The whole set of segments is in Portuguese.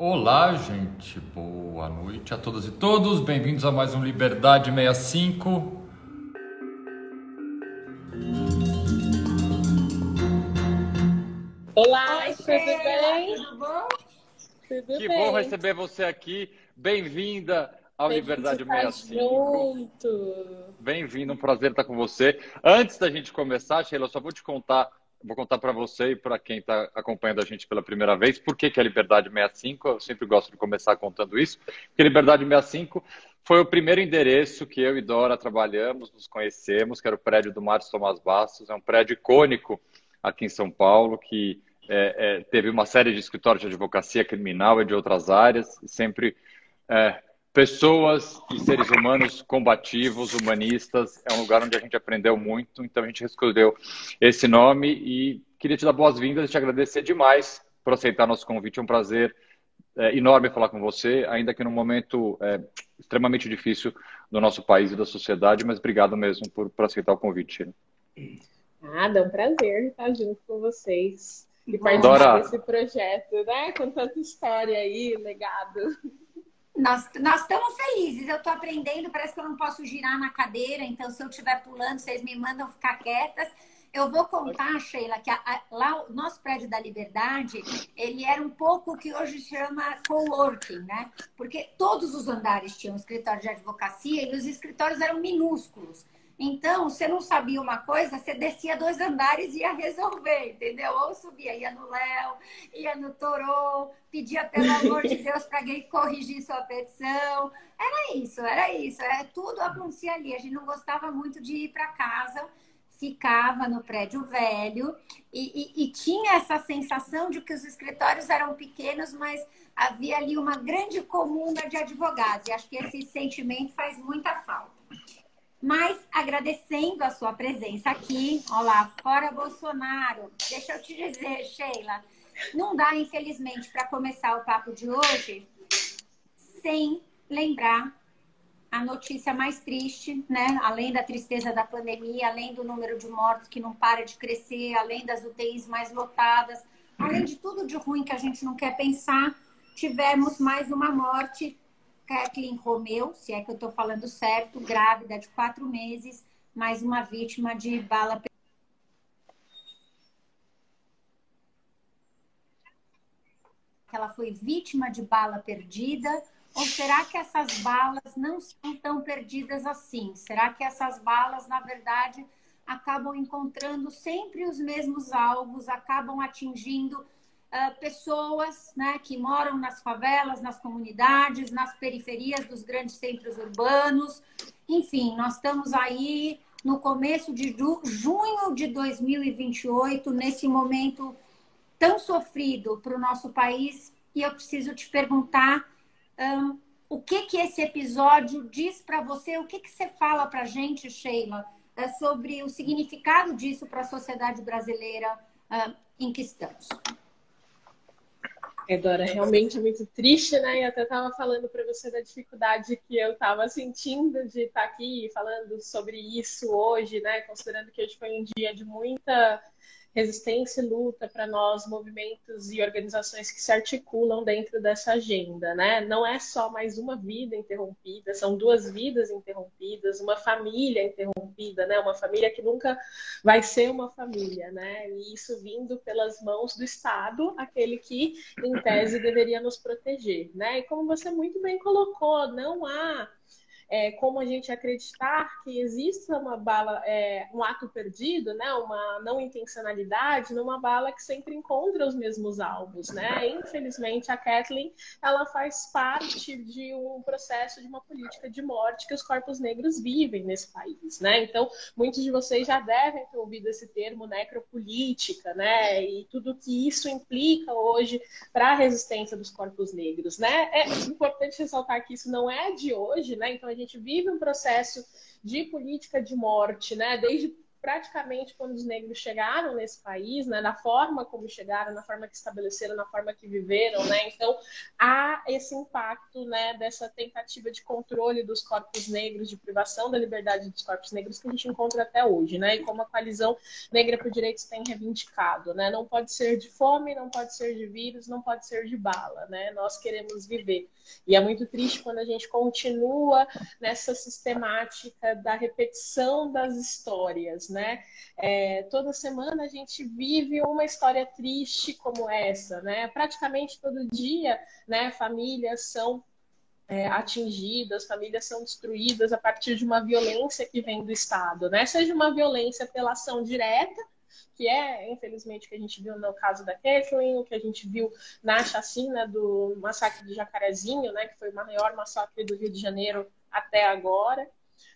Olá, gente. Boa noite a todas e todos. Bem-vindos a mais um Liberdade 65. Olá, Oi, tudo bem? Tudo bom? Tudo que bem. bom receber você aqui. Bem-vinda ao Liberdade 65. Junto. Bem-vindo, um prazer estar com você. Antes da gente começar, Sheila, eu só vou te contar vou contar para você e para quem está acompanhando a gente pela primeira vez por que, que é Liberdade 65. Eu sempre gosto de começar contando isso. Porque Liberdade 65 foi o primeiro endereço que eu e Dora trabalhamos, nos conhecemos, que era o prédio do Márcio Tomás Bastos. É um prédio icônico aqui em São Paulo, que é, é, teve uma série de escritórios de advocacia criminal e de outras áreas, e sempre é, pessoas e seres humanos combativos, humanistas. É um lugar onde a gente aprendeu muito, então a gente escolheu esse nome e queria te dar boas-vindas e te agradecer demais por aceitar nosso convite. É um prazer é, enorme falar com você, ainda que num momento é, extremamente difícil do nosso país e da sociedade, mas obrigado mesmo por, por aceitar o convite. Nada, é um prazer estar junto com vocês e participar Dora. desse projeto, né? Com tanta história aí, legado. Nós, nós estamos felizes, eu estou aprendendo, parece que eu não posso girar na cadeira, então se eu estiver pulando, vocês me mandam ficar quietas. Eu vou contar, Sheila, que a, a, lá o nosso prédio da Liberdade, ele era um pouco o que hoje chama coworking, né? Porque todos os andares tinham escritório de advocacia e os escritórios eram minúsculos. Então, você não sabia uma coisa, você descia dois andares e ia resolver, entendeu? Ou subia, ia no Léo, ia no Torô, pedia pelo amor de Deus para alguém corrigir sua petição. Era isso, era isso. É, tudo acontecia ali. A gente não gostava muito de ir para casa, ficava no prédio velho e, e, e tinha essa sensação de que os escritórios eram pequenos, mas havia ali uma grande comuna de advogados. E acho que esse sentimento faz muita falta. Mas agradecendo a sua presença aqui, olá, fora Bolsonaro. Deixa eu te dizer, Sheila, não dá, infelizmente, para começar o papo de hoje sem lembrar a notícia mais triste, né? Além da tristeza da pandemia, além do número de mortos que não para de crescer, além das UTIs mais lotadas, além de tudo de ruim que a gente não quer pensar, tivemos mais uma morte Kathleen Romeu, se é que eu estou falando certo, grávida de quatro meses, mais uma vítima de bala ela foi vítima de bala perdida? Ou será que essas balas não são tão perdidas assim? Será que essas balas, na verdade, acabam encontrando sempre os mesmos alvos, acabam atingindo uh, pessoas né, que moram nas favelas, nas comunidades, nas periferias dos grandes centros urbanos. Enfim, nós estamos aí no começo de junho de 2028, nesse momento tão sofrido para o nosso país, e eu preciso te perguntar um, o que que esse episódio diz para você, o que que você fala para a gente, Sheila, sobre o significado disso para a sociedade brasileira uh, em que estamos. É, Dora, realmente é muito triste, né? E até estava falando para você da dificuldade que eu estava sentindo de estar tá aqui falando sobre isso hoje, né? Considerando que hoje foi um dia de muita resistência e luta para nós, movimentos e organizações que se articulam dentro dessa agenda, né? Não é só mais uma vida interrompida, são duas vidas interrompidas, uma família interrompida, né? Uma família que nunca vai ser uma família, né? E isso vindo pelas mãos do Estado, aquele que, em tese, deveria nos proteger, né? E como você muito bem colocou, não há é, como a gente acreditar que exista uma bala, é, um ato perdido, né, uma não intencionalidade numa bala que sempre encontra os mesmos alvos, né? Infelizmente, a Kathleen, ela faz parte de um processo de uma política de morte que os corpos negros vivem nesse país, né? Então, muitos de vocês já devem ter ouvido esse termo necropolítica, né? E tudo que isso implica hoje para a resistência dos corpos negros, né? É importante ressaltar que isso não é de hoje, né? Então, a gente vive um processo de política de morte, né? Desde praticamente quando os negros chegaram nesse país, né, na forma como chegaram, na forma que estabeleceram, na forma que viveram, né? Então há esse impacto, né, dessa tentativa de controle dos corpos negros, de privação da liberdade dos corpos negros que a gente encontra até hoje, né? E como a coalizão negra por direitos tem reivindicado, né? Não pode ser de fome, não pode ser de vírus, não pode ser de bala, né? Nós queremos viver. E é muito triste quando a gente continua nessa sistemática da repetição das histórias, né? É, toda semana a gente vive uma história triste como essa, né? Praticamente todo dia, né? Famílias são é, atingidas, famílias são destruídas a partir de uma violência que vem do Estado, né? Seja uma violência pela ação direta, que é, infelizmente, o que a gente viu no caso da Kathleen, o que a gente viu na chacina do massacre de Jacarezinho, né? Que foi o maior massacre do Rio de Janeiro até agora.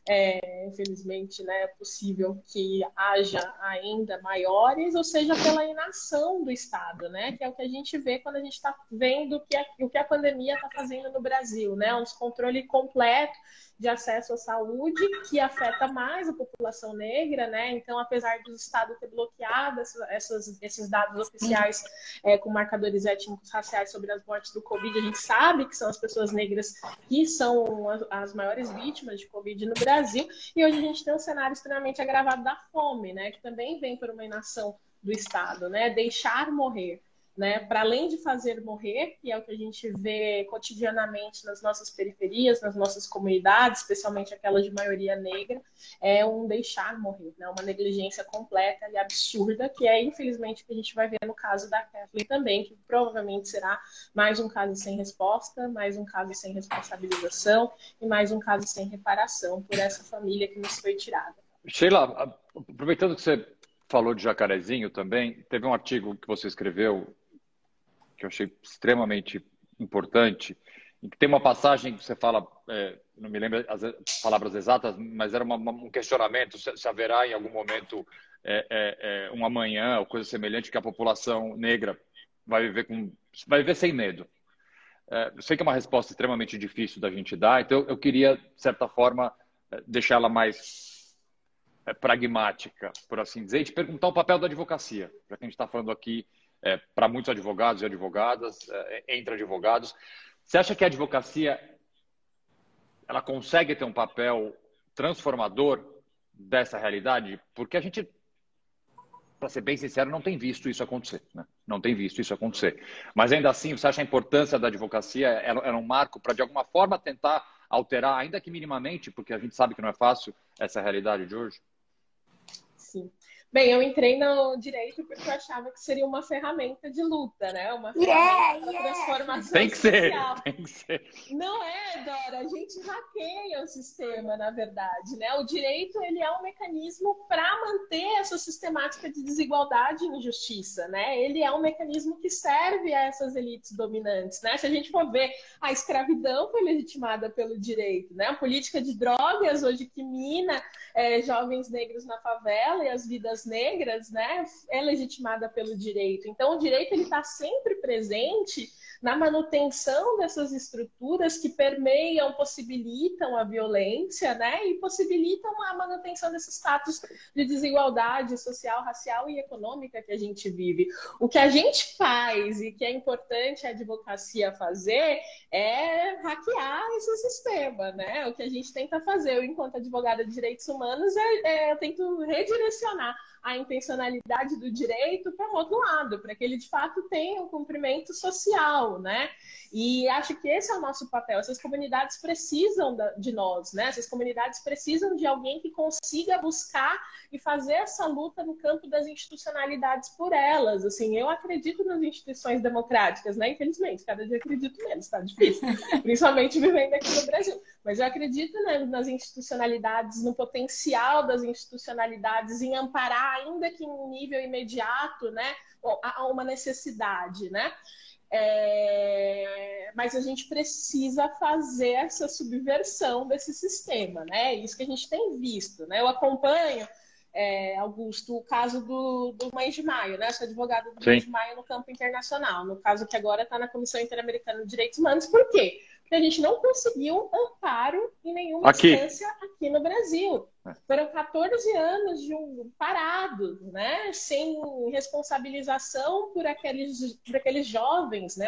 É, infelizmente, né, é possível que haja ainda maiores, ou seja, pela inação do Estado, né, que é o que a gente vê quando a gente está vendo o que, a, o que a pandemia está fazendo no Brasil, né, um descontrole completo de acesso à saúde que afeta mais a população negra, né? Então, apesar do Estado ter bloqueado essas, esses dados oficiais é, com marcadores étnicos raciais sobre as mortes do Covid, a gente sabe que são as pessoas negras que são as, as maiores vítimas de Covid no Brasil. E hoje a gente tem um cenário extremamente agravado da fome, né? Que também vem por uma inação do Estado, né? Deixar morrer né? Para além de fazer morrer, que é o que a gente vê cotidianamente nas nossas periferias, nas nossas comunidades, especialmente aquelas de maioria negra, é um deixar morrer, né? Uma negligência completa e absurda, que é infelizmente o que a gente vai ver no caso da Kathleen também, que provavelmente será mais um caso sem resposta, mais um caso sem responsabilização e mais um caso sem reparação por essa família que nos foi tirada. Sheila, aproveitando que você falou de Jacarezinho também, teve um artigo que você escreveu que eu achei extremamente importante, em que tem uma passagem que você fala, é, não me lembro as palavras exatas, mas era uma, um questionamento se, se, haverá em algum momento é, é, é, um amanhã ou coisa semelhante que a população negra vai viver com, vai viver sem medo. É, eu sei que é uma resposta extremamente difícil da gente dar, então eu queria, de certa forma, deixá-la mais pragmática, por assim dizer, e te perguntar o papel da advocacia, já que a gente está falando aqui é, para muitos advogados e advogadas, é, entre advogados. Você acha que a advocacia ela consegue ter um papel transformador dessa realidade? Porque a gente, para ser bem sincero, não tem visto isso acontecer. Né? Não tem visto isso acontecer. Mas ainda assim, você acha a importância da advocacia era um marco para, de alguma forma, tentar alterar, ainda que minimamente, porque a gente sabe que não é fácil essa realidade de hoje? Sim. Bem, eu entrei no direito porque eu achava que seria uma ferramenta de luta, né? Uma ferramenta yeah, yeah. transformação tem que social. Ser, tem que ser. Não é, Dora. A gente hackeia o sistema, na verdade, né? O direito ele é um mecanismo para manter essa sistemática de desigualdade e injustiça, né? Ele é um mecanismo que serve a essas elites dominantes, né? Se a gente for ver, a escravidão foi legitimada pelo direito, né? A política de drogas hoje que mina é, jovens negros na favela e as vidas negras, né, é legitimada pelo direito. Então, o direito ele está sempre presente na manutenção dessas estruturas que permeiam, possibilitam a violência, né, e possibilitam a manutenção desse status de desigualdade social, racial e econômica que a gente vive. O que a gente faz e que é importante a advocacia fazer é hackear esse sistema, né? O que a gente tenta fazer, eu, enquanto advogada de direitos humanos, é, é eu tento redirecionar a intencionalidade do direito para o outro lado, para que ele de fato tenha um cumprimento social, né? E acho que esse é o nosso papel. Essas comunidades precisam de nós, né? Essas comunidades precisam de alguém que consiga buscar e fazer essa luta no campo das institucionalidades por elas. Assim, eu acredito nas instituições democráticas, né? Infelizmente, cada dia acredito menos, tá difícil, principalmente vivendo aqui no Brasil. Mas eu acredito né, nas institucionalidades, no potencial das institucionalidades em amparar, ainda que em nível imediato, né, a uma necessidade, né? É... mas a gente precisa fazer essa subversão desse sistema, né? É isso que a gente tem visto, né? Eu acompanho é, Augusto, o caso do, do Mães de Maio, né? Eu sou advogada do Mães de Maio no campo internacional, no caso que agora está na Comissão Interamericana de Direitos Humanos. Por quê? Que a gente não conseguiu amparo em nenhuma aqui. instância aqui no Brasil. Foram 14 anos de um, parados, né? sem responsabilização por aqueles, por aqueles jovens. Né?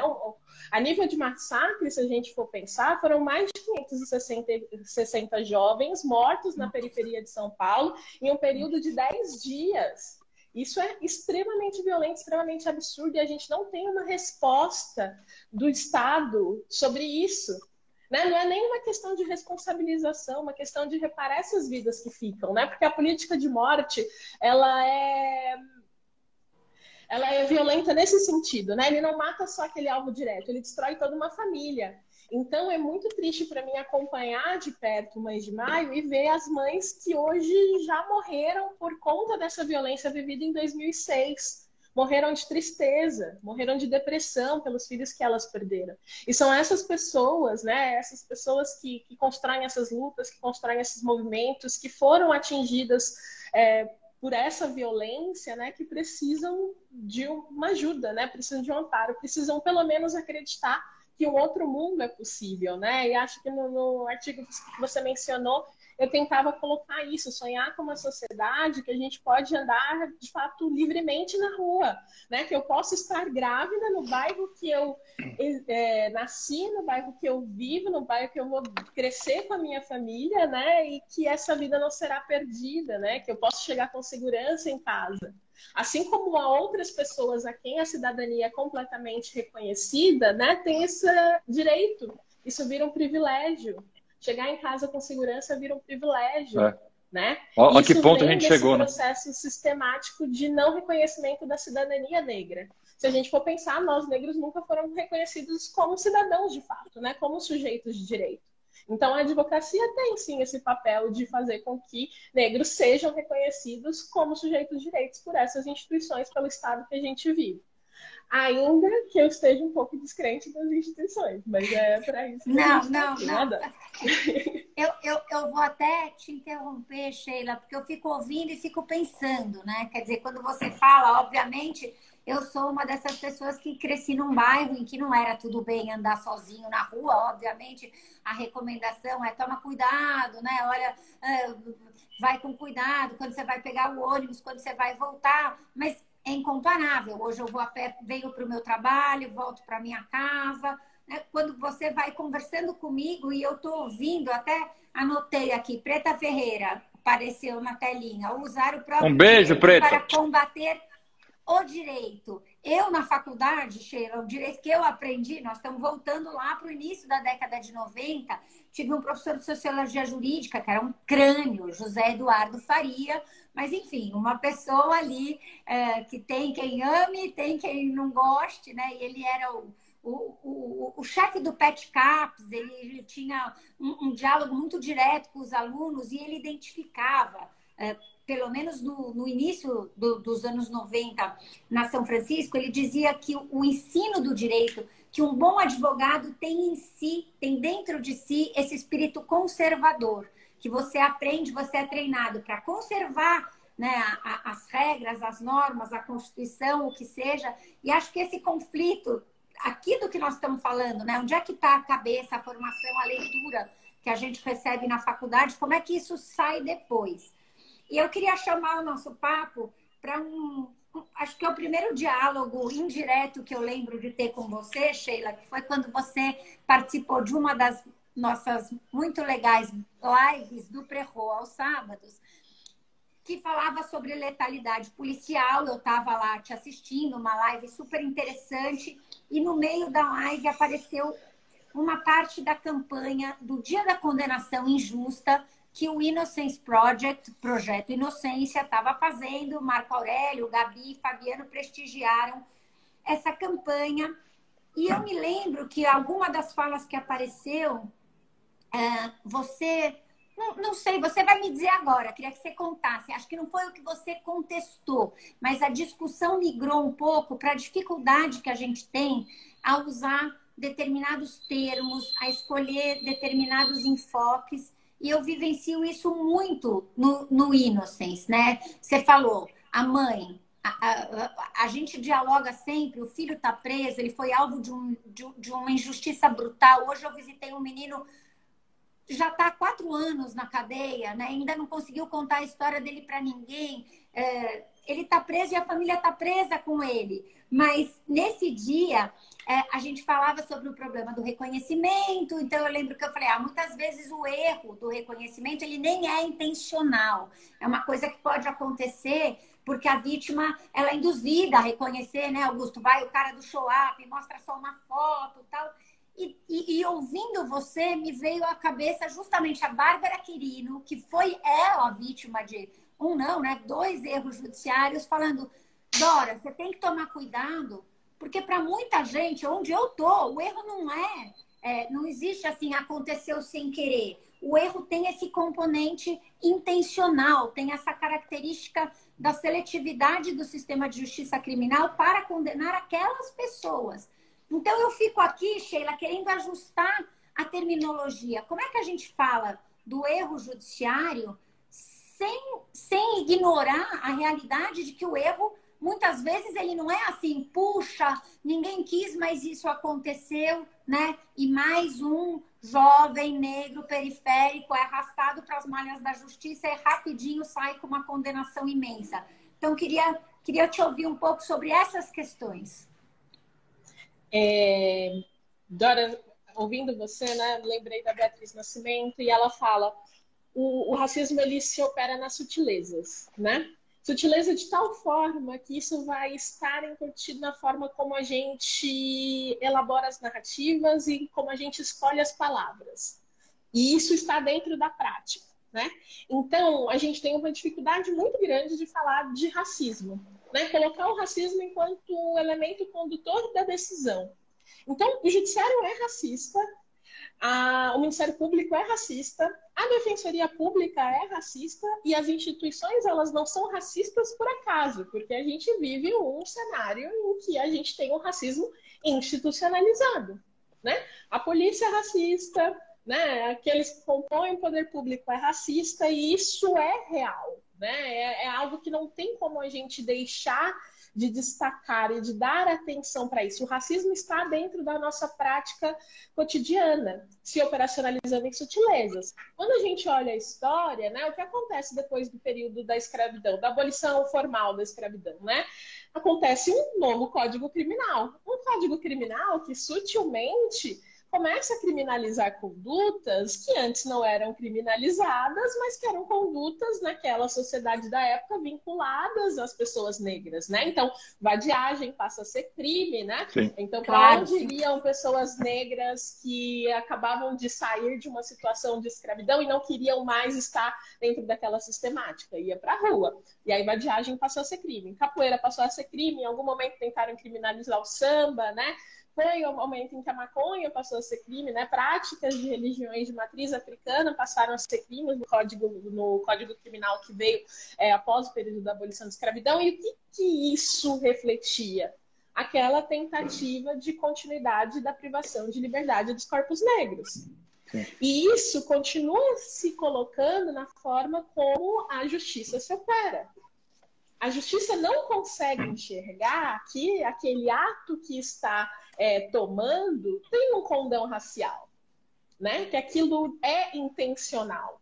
A nível de massacre, se a gente for pensar, foram mais de 560 jovens mortos na periferia de São Paulo em um período de 10 dias. Isso é extremamente violento, extremamente absurdo, e a gente não tem uma resposta do Estado sobre isso. Né? Não é nem uma questão de responsabilização, uma questão de reparar essas vidas que ficam, né? Porque a política de morte, ela é ela é violenta nesse sentido, né? Ele não mata só aquele alvo direto, ele destrói toda uma família. Então é muito triste para mim acompanhar de perto Mães de Maio e ver as mães que hoje já morreram por conta dessa violência vivida em 2006. Morreram de tristeza, morreram de depressão pelos filhos que elas perderam. E são essas pessoas, né? Essas pessoas que, que constroem essas lutas, que constroem esses movimentos, que foram atingidas é, por essa violência, né, que precisam de uma ajuda, né, precisam de um amparo, precisam pelo menos acreditar que um outro mundo é possível, né? E acho que no, no artigo que você mencionou, eu tentava colocar isso, sonhar com uma sociedade que a gente pode andar de fato livremente na rua, né? Que eu posso estar grávida no bairro que eu é, nasci, no bairro que eu vivo, no bairro que eu vou crescer com a minha família, né? E que essa vida não será perdida, né? Que eu posso chegar com segurança em casa. Assim como há outras pessoas a quem a cidadania é completamente reconhecida, né? Tem esse direito. Isso vira um privilégio chegar em casa com segurança vira um privilégio. É. Né? Ó, a que ponto a gente chegou, né? processo sistemático de não reconhecimento da cidadania negra. Se a gente for pensar, nós negros nunca foram reconhecidos como cidadãos de fato, né? como sujeitos de direito. Então, a advocacia tem sim esse papel de fazer com que negros sejam reconhecidos como sujeitos de direitos por essas instituições, pelo Estado que a gente vive ainda que eu esteja um pouco descrente das instituições, mas é para isso. Não, não, não. Eu, eu, eu vou até te interromper, Sheila, porque eu fico ouvindo e fico pensando, né? Quer dizer, quando você fala, obviamente, eu sou uma dessas pessoas que cresci num bairro em que não era tudo bem andar sozinho na rua, obviamente, a recomendação é toma cuidado, né? Olha, é, vai com cuidado quando você vai pegar o ônibus, quando você vai voltar, mas é incomparável. Hoje eu vou a pé, venho para o meu trabalho, volto para minha casa. Né? Quando você vai conversando comigo e eu estou ouvindo, até anotei aqui, Preta Ferreira apareceu na telinha, usar o próprio um beijo, Preta. para combater o direito. Eu, na faculdade, Sheila, o direito que eu aprendi, nós estamos voltando lá para o início da década de 90, tive um professor de sociologia jurídica, que era um crânio, José Eduardo Faria, mas, enfim, uma pessoa ali é, que tem quem ame, tem quem não goste, né? E ele era o, o, o, o chefe do Pet Caps, ele tinha um, um, diálogo muito direto com os alunos e ele identificava. É, pelo menos no, no início do, dos anos 90, na São Francisco, ele dizia que o, ensino do direito, que um bom advogado tem em si, tem dentro de si esse espírito conservador que você aprende, você é treinado para conservar né, a, as regras, as normas, a Constituição, o que seja. E acho que esse conflito, aqui do que nós estamos falando, né, onde é que está a cabeça, a formação, a leitura que a gente recebe na faculdade, como é que isso sai depois? E eu queria chamar o nosso papo para um, acho que é o primeiro diálogo indireto que eu lembro de ter com você, Sheila, que foi quando você participou de uma das nossas muito legais lives do Prerro aos sábados, que falava sobre letalidade policial. Eu estava lá te assistindo, uma live super interessante, e no meio da live apareceu uma parte da campanha do Dia da Condenação Injusta que o Innocence Project, Projeto Inocência, estava fazendo. Marco Aurélio, Gabi, Fabiano prestigiaram essa campanha. E eu me lembro que alguma das falas que apareceu é, você. Não, não, sei, você vai me dizer agora, queria que você contasse. Acho que não foi o que você contestou, mas a discussão migrou um pouco para a dificuldade que a gente tem a usar determinados termos, a escolher determinados enfoques. E eu vivencio isso muito no, no Innocence, né? Você falou, a mãe, a, a, a, gente dialoga sempre, o filho está preso, ele foi alvo de, um, de, de, uma injustiça brutal. Hoje eu visitei um menino, já está há quatro anos na cadeia, né? ainda não conseguiu contar a história dele para ninguém. É, ele está preso e a família está presa com ele. Mas nesse dia, é, a gente falava sobre o problema do reconhecimento. Então, eu lembro que eu falei, ah, muitas vezes o erro do reconhecimento, ele nem é intencional. É uma coisa que pode acontecer porque a vítima, ela é induzida a reconhecer, né, Augusto? Vai o cara do show-up, mostra só uma foto tal. E, e, e, ouvindo você, me veio à cabeça justamente a Bárbara Quirino, que foi ela a vítima de um não, né? Dois erros judiciários, falando, Dora, você tem que tomar cuidado, porque para muita gente, onde eu tô, o erro não é, é, não existe assim, aconteceu sem querer. O erro tem esse componente intencional, tem essa característica da seletividade do sistema de justiça criminal para condenar aquelas pessoas. Então eu fico aqui, Sheila, querendo ajustar a terminologia. Como é que a gente fala do erro judiciário sem, sem ignorar a realidade de que o erro, muitas vezes, ele não é assim, puxa, ninguém quis, mas isso aconteceu, né? E mais um jovem negro periférico é arrastado para as malhas da justiça e rapidinho sai com uma condenação imensa. Então, queria, queria te ouvir um pouco sobre essas questões. É, Dora, ouvindo você, né, lembrei da Beatriz Nascimento e ela fala o, o racismo ele se opera nas sutilezas, né? Sutileza de tal forma que isso vai estar incutido na forma como a gente elabora as narrativas e como a gente escolhe as palavras. E isso está dentro da prática, né? Então, a gente tem uma dificuldade muito grande de falar de racismo, né? Colocar o racismo enquanto elemento condutor da decisão. Então, o judiciário é racista, a, o Ministério Público é racista, a Defensoria Pública é racista e as instituições elas não são racistas por acaso, porque a gente vive um cenário em que a gente tem um racismo institucionalizado, né? A polícia é racista, né? Aqueles que compõem o poder público é racista e isso é real, né? É, é algo que não tem como a gente deixar de destacar e de dar atenção para isso. O racismo está dentro da nossa prática cotidiana, se operacionalizando em sutilezas. Quando a gente olha a história, né, o que acontece depois do período da escravidão, da abolição formal da escravidão, né? Acontece um novo código criminal. Um código criminal que sutilmente começa a criminalizar condutas que antes não eram criminalizadas, mas que eram condutas naquela sociedade da época vinculadas às pessoas negras, né? Então, vadiagem passa a ser crime, né? Sim. Então, para claro. onde iriam pessoas negras que acabavam de sair de uma situação de escravidão e não queriam mais estar dentro daquela sistemática? Ia para a rua. E aí, vadiagem passou a ser crime. Capoeira passou a ser crime. Em algum momento tentaram criminalizar o samba, né? Foi o momento em que a maconha passou a ser crime, né? Práticas de religiões de matriz africana passaram a ser crimes no código, no código criminal que veio é, após o período da abolição da escravidão. E o que, que isso refletia? Aquela tentativa de continuidade da privação de liberdade dos corpos negros. E isso continua se colocando na forma como a justiça se opera a justiça não consegue enxergar que aquele ato que está é, tomando tem um condão racial, né? Que aquilo é intencional.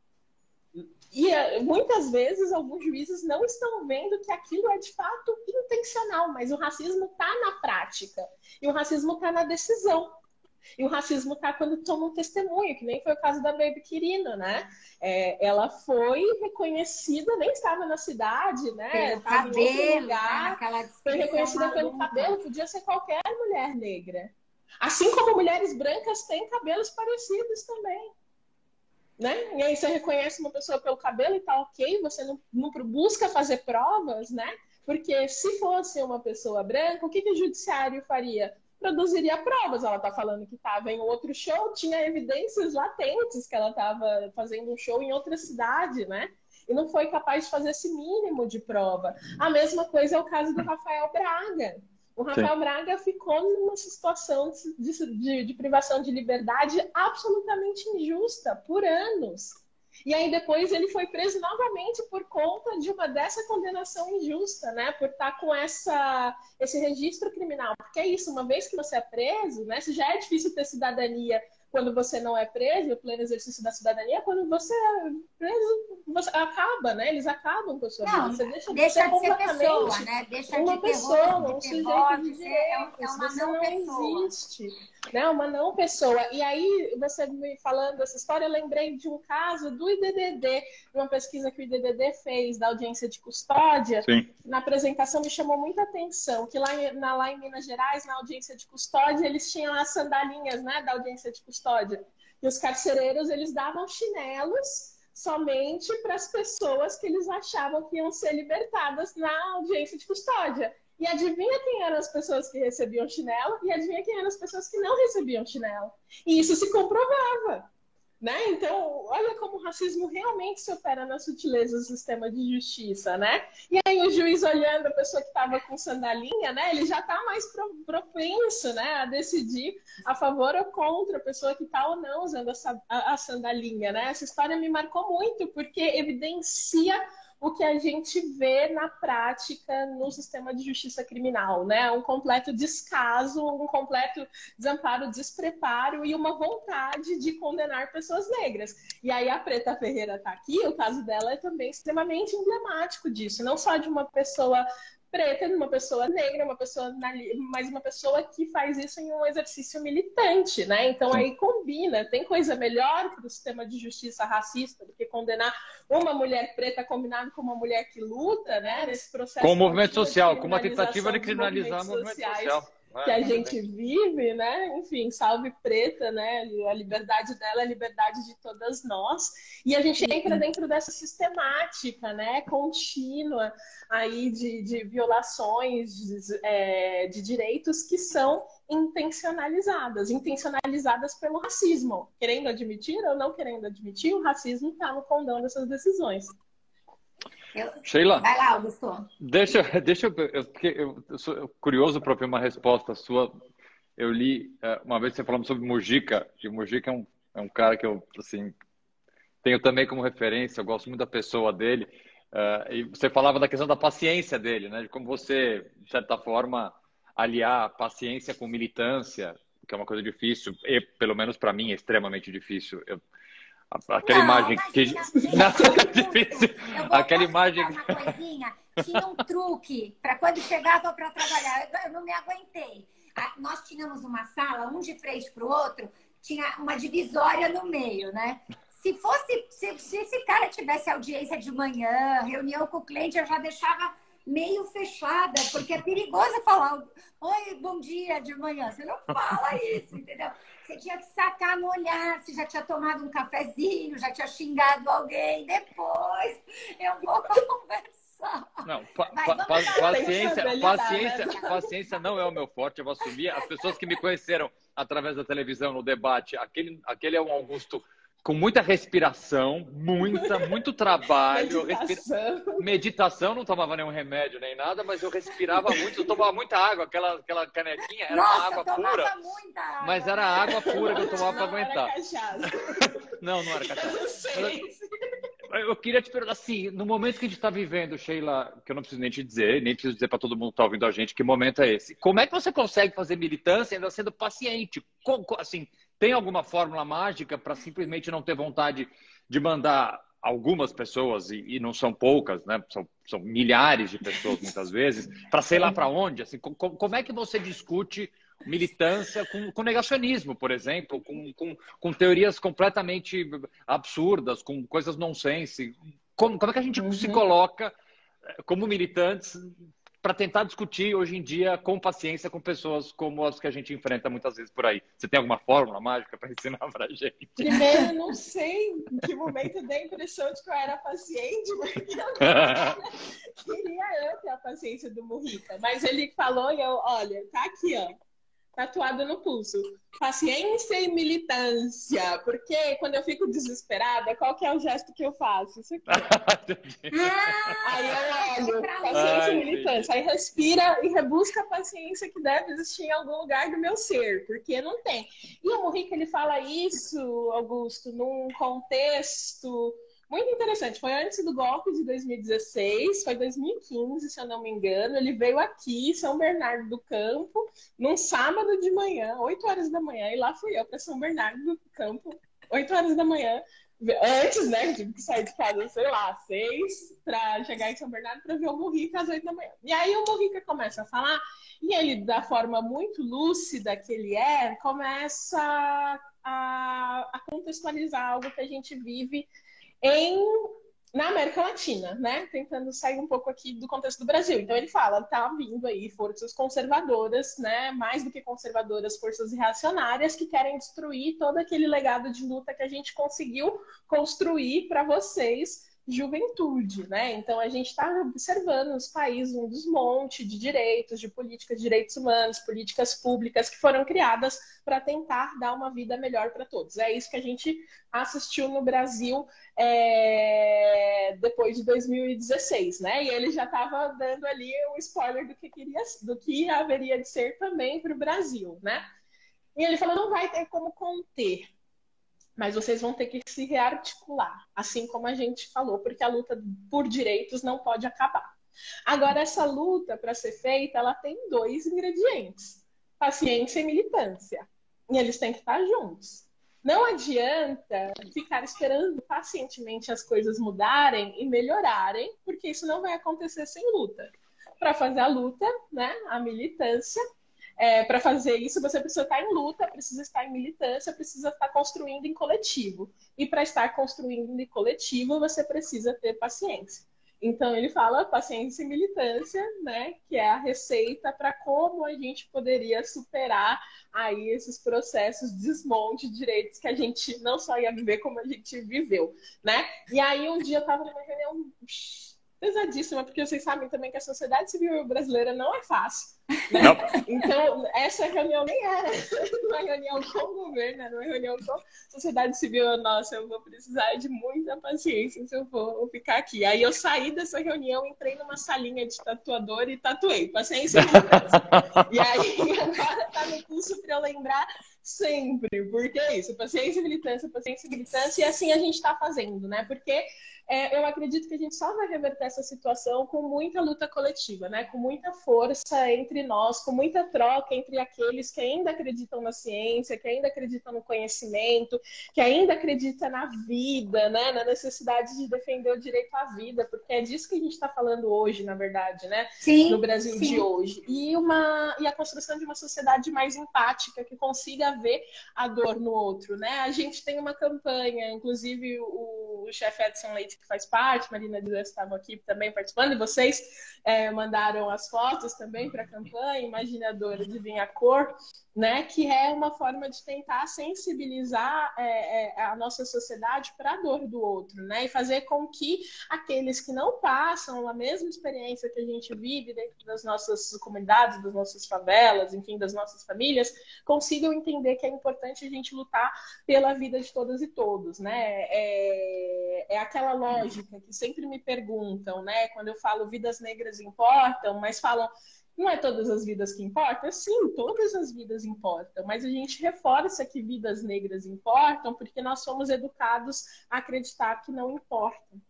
E é, muitas vezes alguns juízes não estão vendo que aquilo é de fato intencional, mas o racismo está na prática e o racismo está na decisão. E o racismo tá quando toma um testemunho, que nem foi o caso da Baby Quirino, né? É, ela foi reconhecida, nem estava na cidade, né? Pelo cabelo, lugar, né? foi reconhecida pelo cabelo, podia ser qualquer mulher negra. Assim como mulheres brancas têm cabelos parecidos também. Né? E aí você reconhece uma pessoa pelo cabelo e tá ok, você não, não busca fazer provas, né? Porque se fosse uma pessoa branca, o que, que o judiciário faria? Produziria provas. Ela está falando que estava em outro show, tinha evidências latentes que ela estava fazendo um show em outra cidade, né? E não foi capaz de fazer esse mínimo de prova. A mesma coisa é o caso do Rafael Braga. O Rafael Sim. Braga ficou numa situação de, de, de privação de liberdade absolutamente injusta por anos. E aí depois ele foi preso novamente por conta de uma dessa condenação injusta, né? Por estar com essa, esse registro criminal. Porque é isso, uma vez que você é preso, né? Se já é difícil ter cidadania quando você não é preso, o pleno exercício da cidadania, quando você é preso, você acaba, né? Eles acabam com a sua não, vida. Você deixa, deixa de, ser, pessoa, né? Deixa uma de pessoa, um sujeito de direitos. É, uma não, não existe. Né? Uma não pessoa. E aí, você me falando essa história, eu lembrei de um caso do IDDD, uma pesquisa que o IDDD fez da audiência de custódia. Sim. Na apresentação me chamou muita atenção que lá em, na, lá em Minas Gerais, na audiência de custódia, eles tinham as sandalinhas né, da audiência de custódia. E os carcereiros, eles davam chinelos somente para as pessoas que eles achavam que iam ser libertadas na audiência de custódia. E adivinha quem eram as pessoas que recebiam chinelo? E adivinha quem eram as pessoas que não recebiam chinelo? E isso se comprovava. Né? Então, olha como o racismo realmente se opera na sutileza do sistema de justiça, né? E aí o juiz olhando a pessoa que estava com sandalinha, né? Ele já está mais propenso, né, a decidir a favor ou contra a pessoa que está ou não usando a, a sandalinha, né? Essa história me marcou muito porque evidencia o que a gente vê na prática no sistema de justiça criminal, né? Um completo descaso, um completo desamparo, despreparo e uma vontade de condenar pessoas negras. E aí a Preta Ferreira está aqui, o caso dela é também extremamente emblemático disso, não só de uma pessoa preta, uma pessoa negra, uma pessoa mas uma pessoa que faz isso em um exercício militante, né? Então aí combina. Tem coisa melhor para o sistema de justiça racista do que condenar uma mulher preta combinado com uma mulher que luta, né? Nesse processo. Com o movimento social, com uma tentativa de criminalizar o movimento social que a gente vive, né? Enfim, salve preta, né? A liberdade dela é a liberdade de todas nós. E a gente entra dentro dessa sistemática, né? Contínua aí de, de violações de, é, de direitos que são intencionalizadas, intencionalizadas pelo racismo. Querendo admitir ou não querendo admitir, o racismo está no condão dessas decisões. Eu... Sheila. Vai lá, Augusto. Deixa, deixa eu, eu, eu, eu sou curioso para ver uma resposta sua. Eu li é, uma vez você falando sobre Mujica, e Mujica é um, é um cara que eu, assim, tenho também como referência, eu gosto muito da pessoa dele. Uh, e você falava da questão da paciência dele, né? De como você, de certa forma, aliar paciência com militância, que é uma coisa difícil, e pelo menos para mim é extremamente difícil. Eu, Aquela não, imagem que. Não, é difícil. Aquela imagem. Coisinha. Tinha um truque para quando chegava para trabalhar. Eu não me aguentei. Nós tínhamos uma sala, um de frente para o outro, tinha uma divisória no meio, né? Se fosse, se, se esse cara tivesse audiência de manhã, reunião com o cliente, eu já deixava meio fechada, porque é perigoso falar oi, bom dia de manhã. Você não fala isso, entendeu? Você tinha que sacar no olhar, se já tinha tomado um cafezinho, já tinha xingado alguém. Depois eu vou conversar. Não, pa pa paciência, paciência, paciência não é o meu forte, eu vou assumir. As pessoas que me conheceram através da televisão no debate, aquele, aquele é um Augusto com muita respiração, muita, muito trabalho. Meditação. Respira... Meditação, não tomava nenhum remédio nem nada, mas eu respirava muito, eu tomava muita água, aquela, aquela canequinha, era Nossa, uma água pura. Água. Mas era água pura que eu tomava para aguentar. não, não era cachaça. Eu sei. Eu queria te perguntar assim, no momento que a gente está vivendo, Sheila, que eu não preciso nem te dizer, nem preciso dizer para todo mundo que está ouvindo a gente que momento é esse. Como é que você consegue fazer militância ainda sendo paciente? Assim, tem alguma fórmula mágica para simplesmente não ter vontade de mandar algumas pessoas, e, e não são poucas, né? são, são, milhares de pessoas muitas vezes, para sei lá para onde? Assim, com, como é que você discute militância com, com negacionismo, por exemplo, com, com, com, teorias completamente absurdas, com coisas nonsense? Como, como é que a gente uhum. se coloca eh, como militantes para tentar discutir hoje em dia com paciência com pessoas como as que a gente enfrenta muitas vezes por aí. Você tem alguma fórmula mágica para ensinar para a gente? Primeiro, não sei em que momento dei a impressão de que eu era paciente, porque eu queria eu ter a paciência do Murrica. Mas ele falou e eu, olha, tá aqui, ó tatuado no pulso. Paciência e militância. Porque quando eu fico desesperada, qual que é o gesto que eu faço? Isso aqui. aí eu olho, paciência Ai, e militância. Aí respira e rebusca a paciência que deve existir em algum lugar do meu ser, porque não tem. E o Morrica, ele fala isso, Augusto, num contexto muito interessante. Foi antes do golpe de 2016, foi 2015, se eu não me engano. Ele veio aqui, São Bernardo do Campo, num sábado de manhã, 8 horas da manhã, e lá fui eu para São Bernardo do Campo, 8 horas da manhã. Antes, né, tive que sair de casa, sei lá, seis, para chegar em São Bernardo para ver o Morrica às 8 da manhã. E aí o Morrica começa a falar, e ele, da forma muito lúcida que ele é, começa a, a contextualizar algo que a gente vive em na América Latina, né? Tentando sair um pouco aqui do contexto do Brasil. Então ele fala, tá vindo aí forças conservadoras, né? Mais do que conservadoras, forças reacionárias que querem destruir todo aquele legado de luta que a gente conseguiu construir para vocês juventude, né? Então a gente está observando nos países um desmonte de direitos, de políticas de direitos humanos, políticas públicas que foram criadas para tentar dar uma vida melhor para todos. É isso que a gente assistiu no Brasil é, depois de 2016, né? E ele já estava dando ali um spoiler do que queria, do que haveria de ser também para o Brasil, né? E ele falou não vai ter como conter mas vocês vão ter que se rearticular, assim como a gente falou, porque a luta por direitos não pode acabar. Agora, essa luta, para ser feita, ela tem dois ingredientes: paciência e militância. E eles têm que estar juntos. Não adianta ficar esperando pacientemente as coisas mudarem e melhorarem, porque isso não vai acontecer sem luta. Para fazer a luta, né, a militância, é, para fazer isso, você precisa estar em luta, precisa estar em militância, precisa estar construindo em coletivo. E para estar construindo em coletivo, você precisa ter paciência. Então ele fala paciência e militância, né, que é a receita para como a gente poderia superar aí esses processos de desmonte de direitos que a gente não só ia viver como a gente viveu, né? E aí um dia eu estava numa reunião pesadíssima, porque vocês sabem também que a sociedade civil brasileira não é fácil. Né? Então, essa reunião nem era uma reunião com o governo, era uma reunião com a sociedade civil. Nossa, eu vou precisar de muita paciência se eu for ficar aqui. Aí eu saí dessa reunião, entrei numa salinha de tatuador e tatuei. Paciência e E aí agora tá no curso para eu lembrar sempre, porque é isso, paciência e militância, paciência e militância, e assim a gente está fazendo, né? Porque é, eu acredito que a gente só vai reverter essa situação com muita luta coletiva, né? Com muita força entre nós, com muita troca entre aqueles que ainda acreditam na ciência, que ainda acreditam no conhecimento, que ainda acreditam na vida, né? Na necessidade de defender o direito à vida, porque é disso que a gente está falando hoje, na verdade, né? Sim, no Brasil sim. de hoje. E, uma, e a construção de uma sociedade mais empática, que consiga ver a dor no outro, né? A gente tem uma campanha, inclusive o, o chefe Edson Leite que faz parte, Marina Dias estava aqui também participando, e vocês é, mandaram as fotos também para a campanha, Imaginadora de Vinha Cor, né, que é uma forma de tentar sensibilizar é, é, a nossa sociedade para a dor do outro, né, e fazer com que aqueles que não passam a mesma experiência que a gente vive dentro das nossas comunidades, das nossas favelas, enfim, das nossas famílias, consigam entender que é importante a gente lutar pela vida de todas e todos, né, é, é aquela que sempre me perguntam, né, quando eu falo vidas negras importam, mas falam não é todas as vidas que importam? Sim, todas as vidas importam, mas a gente reforça que vidas negras importam porque nós somos educados a acreditar que não importam.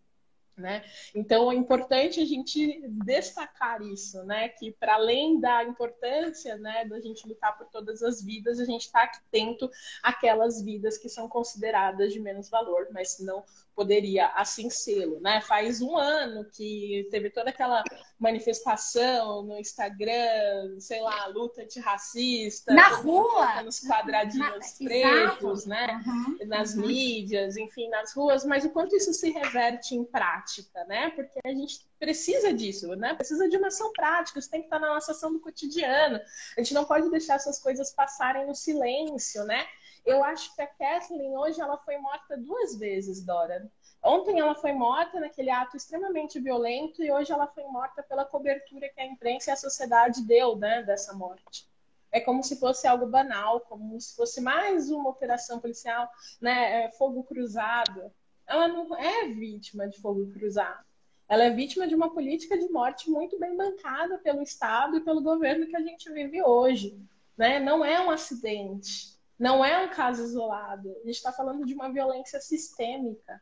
Né? Então é importante a gente destacar isso, né? Que para além da importância, né, da gente lutar por todas as vidas, a gente está atento àquelas vidas que são consideradas de menos valor, mas não poderia assim sê-lo, né? Faz um ano que teve toda aquela manifestação no Instagram, sei lá, luta antirracista, na rua, nos quadradinhos na... pretos, Exato. né? Uhum. Nas uhum. mídias, enfim, nas ruas, mas o quanto isso se reverte em prática, né? Porque a gente precisa disso, né? Precisa de uma ação prática, isso tem que estar na nossa ação do cotidiano. A gente não pode deixar essas coisas passarem no silêncio, né? Eu acho que a Kathleen hoje ela foi morta duas vezes, Dora. Ontem ela foi morta naquele ato extremamente violento e hoje ela foi morta pela cobertura que a imprensa e a sociedade deu, né, dessa morte. É como se fosse algo banal, como se fosse mais uma operação policial, né, é, fogo cruzado. Ela não é vítima de fogo cruzado. Ela é vítima de uma política de morte muito bem bancada pelo Estado e pelo governo que a gente vive hoje. Né? Não é um acidente. Não é um caso isolado. A gente está falando de uma violência sistêmica.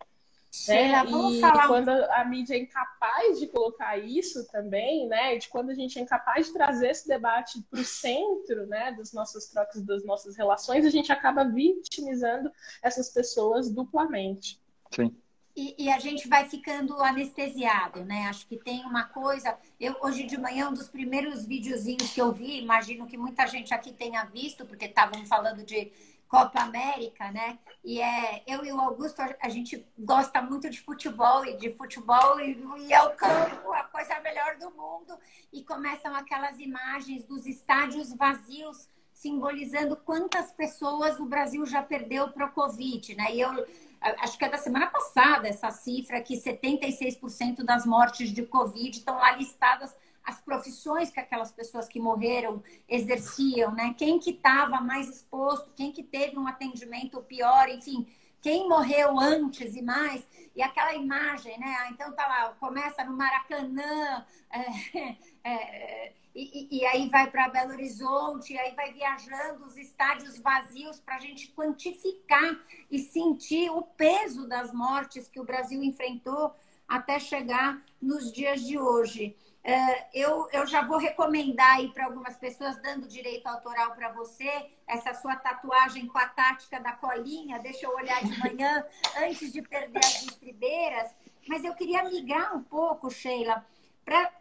Né? E falar... quando a mídia é incapaz de colocar isso também, né? De quando a gente é incapaz de trazer esse debate para o centro, né? Das nossas trocas, das nossas relações, a gente acaba vitimizando essas pessoas duplamente. Sim. E, e, a gente vai ficando anestesiado, né? Acho que tem uma coisa. Eu hoje de manhã um dos primeiros videozinhos que eu vi, imagino que muita gente aqui tenha visto, porque estavam falando de Copa América, né? E é, eu e o Augusto, a gente gosta muito de futebol e de futebol e, e é o campo, a coisa melhor do mundo. E começam aquelas imagens dos estádios vazios, simbolizando quantas pessoas o Brasil já perdeu para o Covid, né? E eu acho que é da semana passada essa cifra que 76% das mortes de Covid estão lá listadas as profissões que aquelas pessoas que morreram exerciam, né? Quem que estava mais exposto, quem que teve um atendimento pior, enfim, quem morreu antes e mais. E aquela imagem, né? Ah, então tá lá, começa no Maracanã, é, é, e, e, aí vai para Belo Horizonte, e aí vai viajando os estádios vazios para a gente quantificar e sentir o peso das mortes que o Brasil enfrentou até chegar nos dias de hoje. É, eu, eu já vou recomendar aí para algumas pessoas, dando direito autoral para você, essa sua tatuagem com a tática da colinha, deixa eu olhar de manhã, antes de perder as estribeiras. Mas eu queria migrar um pouco, Sheila,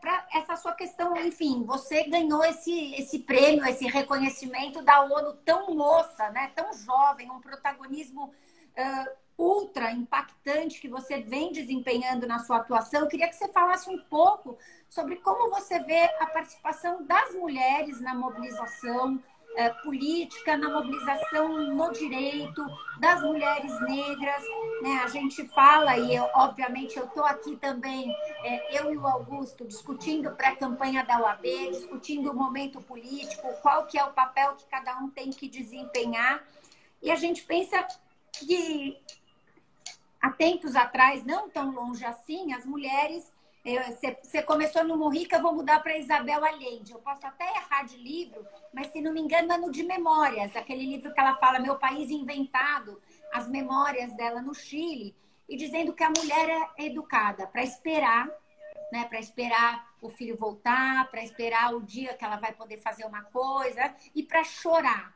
para essa sua questão, enfim, você ganhou esse, esse prêmio, esse reconhecimento da ONU tão moça, né, tão jovem, um protagonismo uh, ultra impactante que você vem desempenhando na sua atuação. Eu queria que você falasse um pouco sobre como você vê a participação das mulheres na mobilização é, política, na mobilização no direito das mulheres negras. Né? A gente fala, e eu, obviamente eu estou aqui também, é, eu e o Augusto, discutindo pré-campanha da UAB, discutindo o momento político, qual que é o papel que cada um tem que desempenhar. E a gente pensa que há tempos atrás, não tão longe assim, as mulheres você começou no Morrica, vou mudar para Isabel Allende. Eu posso até errar de livro, mas se não me engano é no de Memórias, aquele livro que ela fala Meu País Inventado, as memórias dela no Chile, e dizendo que a mulher é educada para esperar, né, para esperar o filho voltar, para esperar o dia que ela vai poder fazer uma coisa e para chorar.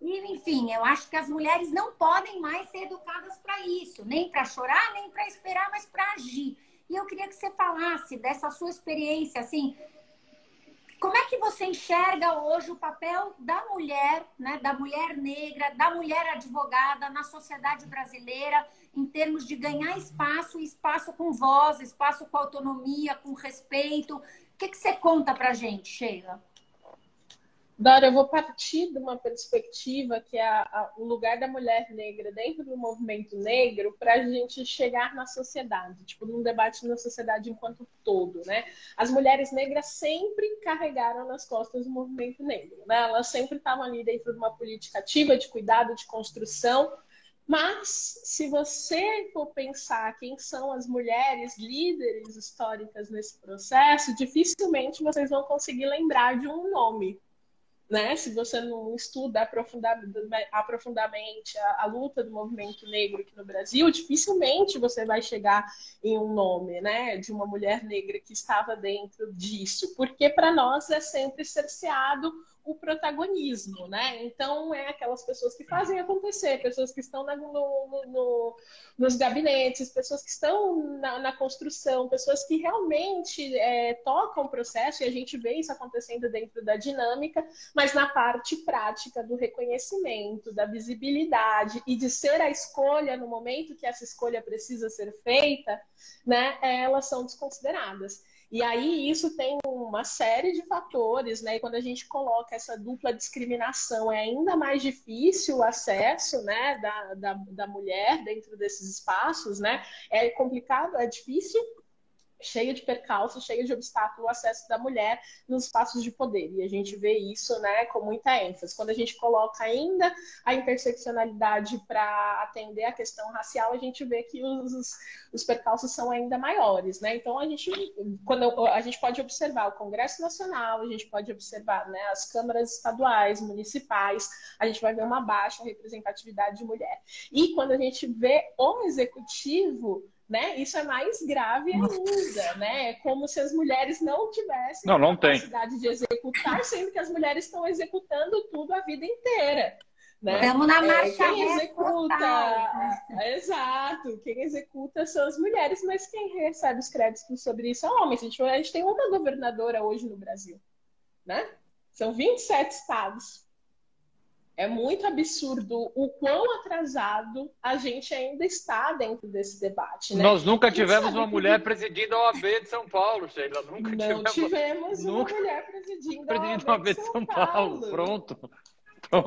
E, enfim, eu acho que as mulheres não podem mais ser educadas para isso, nem para chorar, nem para esperar, mas para agir. E eu queria que você falasse dessa sua experiência, assim, como é que você enxerga hoje o papel da mulher, né, da mulher negra, da mulher advogada na sociedade brasileira, em termos de ganhar espaço, espaço com voz, espaço com autonomia, com respeito? O que, que você conta para gente, Sheila? Dora, eu vou partir de uma perspectiva que é a, a, o lugar da mulher negra dentro do movimento negro para a gente chegar na sociedade, tipo, num debate na sociedade enquanto todo, né? As mulheres negras sempre carregaram nas costas o movimento negro, né? Elas sempre estavam ali dentro de uma política ativa de cuidado, de construção, mas, se você for pensar quem são as mulheres líderes históricas nesse processo, dificilmente vocês vão conseguir lembrar de um nome, né? Se você não estuda aprofundadamente a, a, luta do movimento negro aqui no Brasil, dificilmente você vai chegar em um nome, né, de uma mulher negra que estava dentro disso, porque para nós é sempre cerceado o protagonismo, né? Então é aquelas pessoas que fazem acontecer, pessoas que estão na, no, no, nos gabinetes, pessoas que estão na, na construção, pessoas que realmente é, tocam o processo e a gente vê isso acontecendo dentro da dinâmica, mas na parte prática do reconhecimento, da visibilidade e de ser a escolha no momento que essa escolha precisa ser feita, né? Elas são desconsideradas. E aí isso tem uma série de fatores, né? E quando a gente coloca essa dupla discriminação, é ainda mais difícil o acesso, né, da, da, da mulher dentro desses espaços, né? É complicado, é difícil cheia de percalços, cheia de obstáculos o acesso da mulher nos espaços de poder. E a gente vê isso né, com muita ênfase. Quando a gente coloca ainda a interseccionalidade para atender a questão racial, a gente vê que os, os percalços são ainda maiores. Né? Então, a gente, quando a gente pode observar o Congresso Nacional, a gente pode observar né, as câmaras estaduais, municipais, a gente vai ver uma baixa representatividade de mulher. E quando a gente vê o executivo, né? Isso é mais grave ainda, né? É como se as mulheres não tivessem não, não a capacidade tem. de executar, sendo que as mulheres estão executando tudo a vida inteira. Né? Estamos na marcha é, Quem executa, exato, quem executa são as mulheres, mas quem recebe os créditos sobre isso é homens. A gente, a gente tem uma governadora hoje no Brasil, né? São 27 estados. É muito absurdo o quão atrasado a gente ainda está dentro desse debate. Né? Nós nunca tivemos uma mulher que... presidindo a OAB de São Paulo, Sheila. Nunca Não tivemos, tivemos nunca... uma mulher presidindo, presidindo a OAB de São, São Paulo. Paulo. Pronto.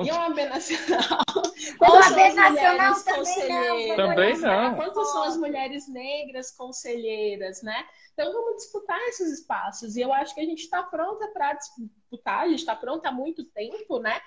E a OAB Nacional? O OAB Nacional também não. Também não. Quantas são as mulheres negras conselheiras, né? Então vamos disputar esses espaços. E eu acho que a gente está pronta para disputar, a gente está pronta há muito tempo, né?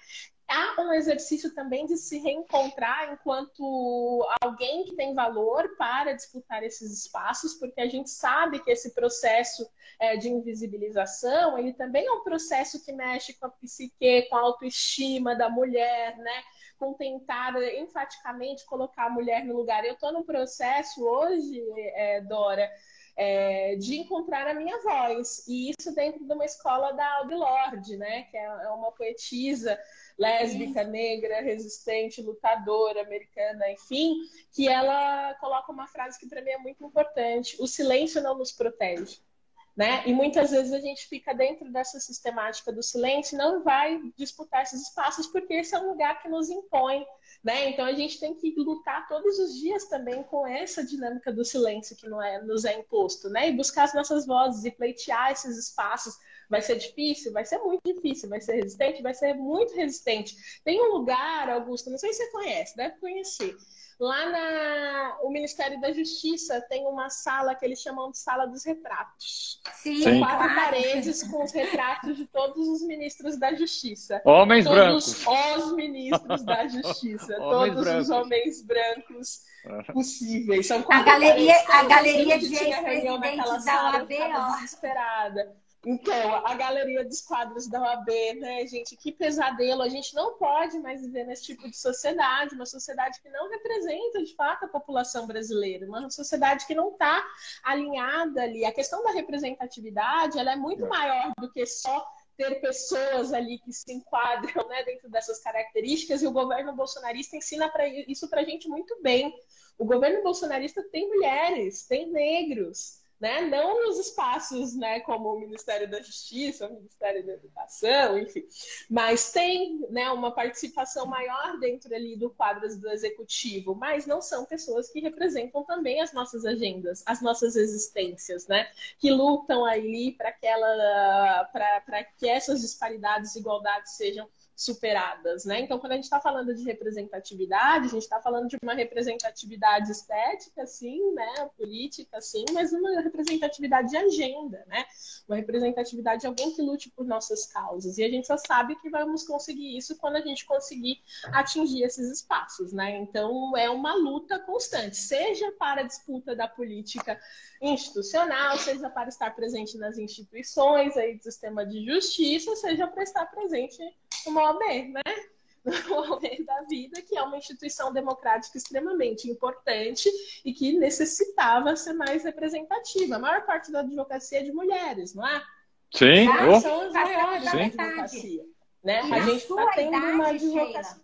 Há um exercício também de se reencontrar enquanto alguém que tem valor para disputar esses espaços, porque a gente sabe que esse processo é, de invisibilização, ele também é um processo que mexe com a psique, com a autoestima da mulher, né? com tentar enfaticamente colocar a mulher no lugar. Eu estou no processo hoje, é, Dora, é, de encontrar a minha voz. E isso dentro de uma escola da Audre Lorde, né? Que é, é uma poetisa lésbica, negra, resistente, lutadora, americana, enfim, que ela coloca uma frase que para mim é muito importante: o silêncio não nos protege. Né? E muitas vezes a gente fica dentro dessa sistemática do silêncio não vai disputar esses espaços porque esse é um lugar que nos impõe, né? Então a gente tem que lutar todos os dias também com essa dinâmica do silêncio que não é, nos é imposto, né? E buscar as nossas vozes e pleitear esses espaços Vai ser difícil? Vai ser muito difícil. Vai ser resistente? Vai ser muito resistente. Tem um lugar, Augusto, não sei se você conhece, deve conhecer. Lá na o Ministério da Justiça tem uma sala que eles chamam de Sala dos Retratos. Sim, São quatro claro. paredes com os retratos de todos os ministros da Justiça. Homens todos brancos. Os ministros da Justiça. todos brancos. os homens brancos possíveis. São a galeria, a galeria de ex-presidentes da OAB, ó. Desesperada. Então, a galeria dos quadros da OAB, né, gente? Que pesadelo. A gente não pode mais viver nesse tipo de sociedade, uma sociedade que não representa, de fato, a população brasileira, uma sociedade que não está alinhada ali. A questão da representatividade, ela é muito maior do que só ter pessoas ali que se enquadram né, dentro dessas características, e o governo bolsonarista ensina pra, isso para a gente muito bem. O governo bolsonarista tem mulheres, tem negros, né? Não nos espaços, né, como o Ministério da Justiça, o Ministério da Educação, enfim, mas tem, né, uma participação maior dentro ali do quadro do executivo, mas não são pessoas que representam também as nossas agendas, as nossas existências, né? Que lutam ali para que ela, para que essas disparidades e igualdades sejam superadas, né? Então, quando a gente está falando de representatividade, a gente está falando de uma representatividade estética, sim, né? Política, sim, mas uma representatividade de agenda, né? Uma representatividade de alguém que lute por nossas causas. E a gente só sabe que vamos conseguir isso quando a gente conseguir atingir esses espaços, né? Então, é uma luta constante, seja para a disputa da política institucional, seja para estar presente nas instituições aí do sistema de justiça, seja para estar presente no OAB, né? No OAB da vida, que é uma instituição democrática extremamente importante e que necessitava ser mais representativa. A maior parte da advocacia é de mulheres, não é? Sim, oh. são as maiores da advocacia. Né? a gente está tendo idade, uma advocacia. Sheila,